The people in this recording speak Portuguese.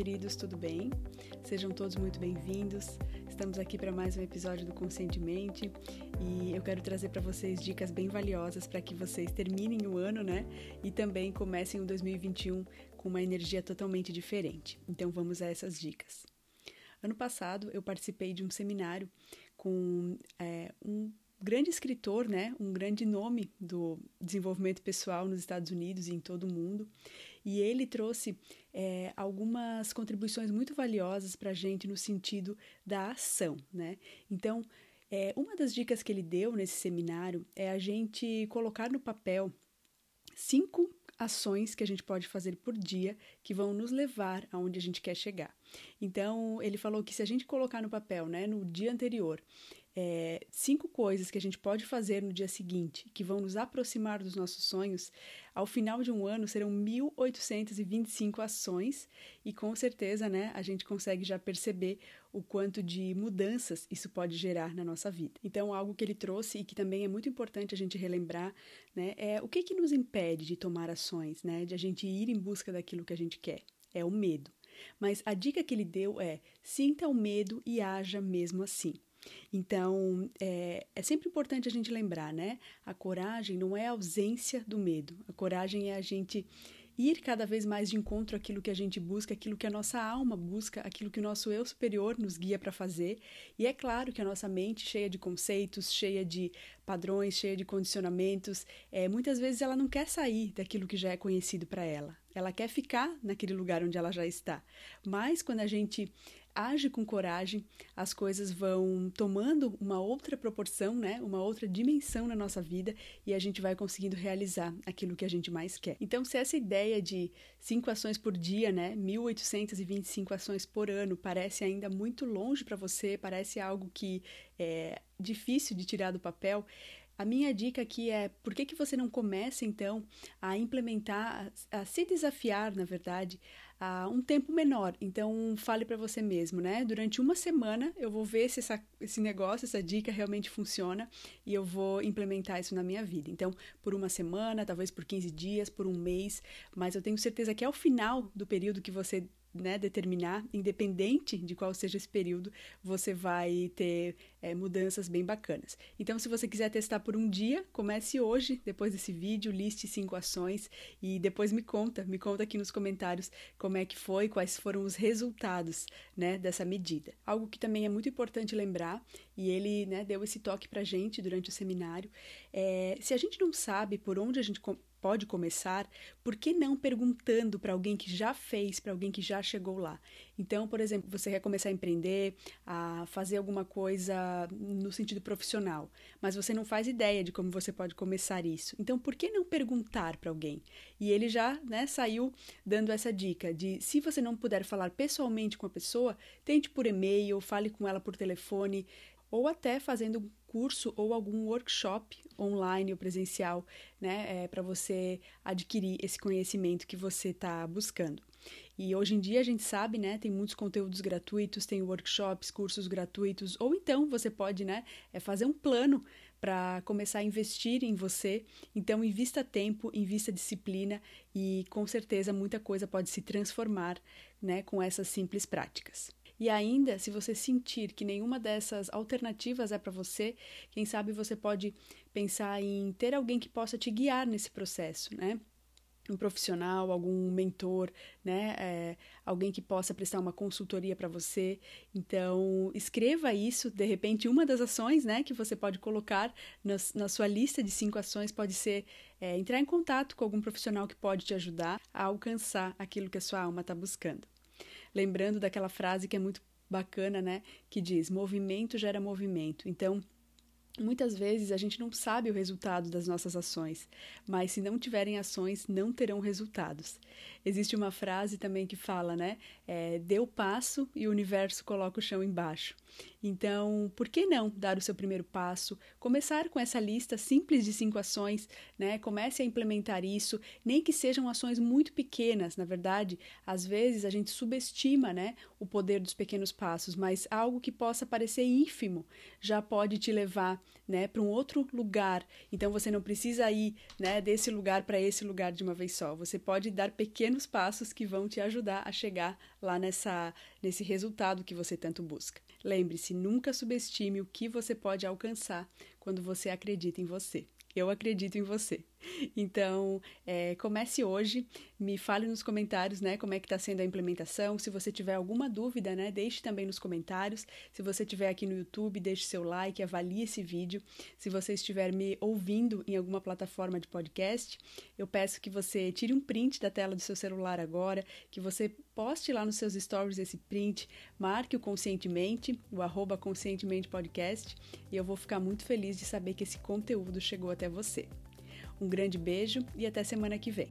queridos, tudo bem? Sejam todos muito bem-vindos. Estamos aqui para mais um episódio do Conscientemente e eu quero trazer para vocês dicas bem valiosas para que vocês terminem o ano, né? E também comecem o 2021 com uma energia totalmente diferente. Então vamos a essas dicas. Ano passado eu participei de um seminário com é, um grande escritor, né, um grande nome do desenvolvimento pessoal nos Estados Unidos e em todo o mundo. E ele trouxe é, algumas contribuições muito valiosas para a gente no sentido da ação, né? Então, é, uma das dicas que ele deu nesse seminário é a gente colocar no papel cinco ações que a gente pode fazer por dia que vão nos levar aonde a gente quer chegar. Então, ele falou que se a gente colocar no papel, né, no dia anterior, é, cinco coisas que a gente pode fazer no dia seguinte que vão nos aproximar dos nossos sonhos, ao final de um ano serão 1.825 ações e com certeza né, a gente consegue já perceber o quanto de mudanças isso pode gerar na nossa vida. Então, algo que ele trouxe e que também é muito importante a gente relembrar né, é o que, que nos impede de tomar ações, né, de a gente ir em busca daquilo que a gente quer. É o medo. Mas a dica que ele deu é: sinta o medo e haja mesmo assim. Então, é, é, sempre importante a gente lembrar, né? A coragem não é a ausência do medo. A coragem é a gente ir cada vez mais de encontro àquilo que a gente busca, aquilo que a nossa alma busca, aquilo que o nosso eu superior nos guia para fazer. E é claro que a nossa mente, cheia de conceitos, cheia de padrões, cheia de condicionamentos, é, muitas vezes ela não quer sair daquilo que já é conhecido para ela. Ela quer ficar naquele lugar onde ela já está. Mas quando a gente age com coragem, as coisas vão tomando uma outra proporção, né? Uma outra dimensão na nossa vida e a gente vai conseguindo realizar aquilo que a gente mais quer. Então, se essa ideia de cinco ações por dia, né? 1825 ações por ano parece ainda muito longe para você, parece algo que é difícil de tirar do papel, a minha dica aqui é por que, que você não começa então a implementar, a, a se desafiar, na verdade, a um tempo menor. Então, fale para você mesmo, né? Durante uma semana eu vou ver se essa, esse negócio, essa dica realmente funciona e eu vou implementar isso na minha vida. Então, por uma semana, talvez por 15 dias, por um mês, mas eu tenho certeza que ao final do período que você né, determinar, independente de qual seja esse período, você vai ter é, mudanças bem bacanas. Então, se você quiser testar por um dia, comece hoje, depois desse vídeo, liste cinco ações e depois me conta, me conta aqui nos comentários como é que foi, quais foram os resultados né, dessa medida. Algo que também é muito importante lembrar, e ele né, deu esse toque pra gente durante o seminário, é se a gente não sabe por onde a gente pode começar, por que não perguntando para alguém que já fez, para alguém que já chegou lá? Então, por exemplo, você quer começar a empreender, a fazer alguma coisa no sentido profissional, mas você não faz ideia de como você pode começar isso. Então, por que não perguntar para alguém? E ele já né, saiu dando essa dica de se você não puder falar pessoalmente com a pessoa, tente por e-mail, fale com ela por telefone, ou até fazendo um curso ou algum workshop online ou presencial, né, é, para você adquirir esse conhecimento que você está buscando. E hoje em dia a gente sabe, né, tem muitos conteúdos gratuitos, tem workshops, cursos gratuitos, ou então você pode, né, é fazer um plano para começar a investir em você. Então, invista tempo, invista disciplina e com certeza muita coisa pode se transformar, né, com essas simples práticas. E ainda, se você sentir que nenhuma dessas alternativas é para você, quem sabe você pode pensar em ter alguém que possa te guiar nesse processo, né? um profissional, algum mentor, né? É, alguém que possa prestar uma consultoria para você. Então, escreva isso. De repente, uma das ações, né, que você pode colocar na, na sua lista de cinco ações pode ser é, entrar em contato com algum profissional que pode te ajudar a alcançar aquilo que a sua alma está buscando lembrando daquela frase que é muito bacana, né? Que diz: movimento gera movimento. Então, Muitas vezes a gente não sabe o resultado das nossas ações, mas se não tiverem ações, não terão resultados. Existe uma frase também que fala, né? É, dê o passo e o universo coloca o chão embaixo. Então, por que não dar o seu primeiro passo? Começar com essa lista simples de cinco ações, né? Comece a implementar isso, nem que sejam ações muito pequenas, na verdade, às vezes a gente subestima, né, o poder dos pequenos passos, mas algo que possa parecer ínfimo já pode te levar, né, para um outro lugar. Então você não precisa ir, né, desse lugar para esse lugar de uma vez só. Você pode dar pequenos pequenos passos que vão te ajudar a chegar lá nessa, nesse resultado que você tanto busca. Lembre-se, nunca subestime o que você pode alcançar quando você acredita em você. Eu acredito em você. Então, é, comece hoje, me fale nos comentários, né, como é que está sendo a implementação. Se você tiver alguma dúvida, né, deixe também nos comentários. Se você estiver aqui no YouTube, deixe seu like, avalie esse vídeo. Se você estiver me ouvindo em alguma plataforma de podcast, eu peço que você tire um print da tela do seu celular agora, que você poste lá nos seus stories esse print, marque o Conscientemente, o arroba Conscientemente Podcast, e eu vou ficar muito feliz de saber que esse conteúdo chegou até você. Um grande beijo e até semana que vem.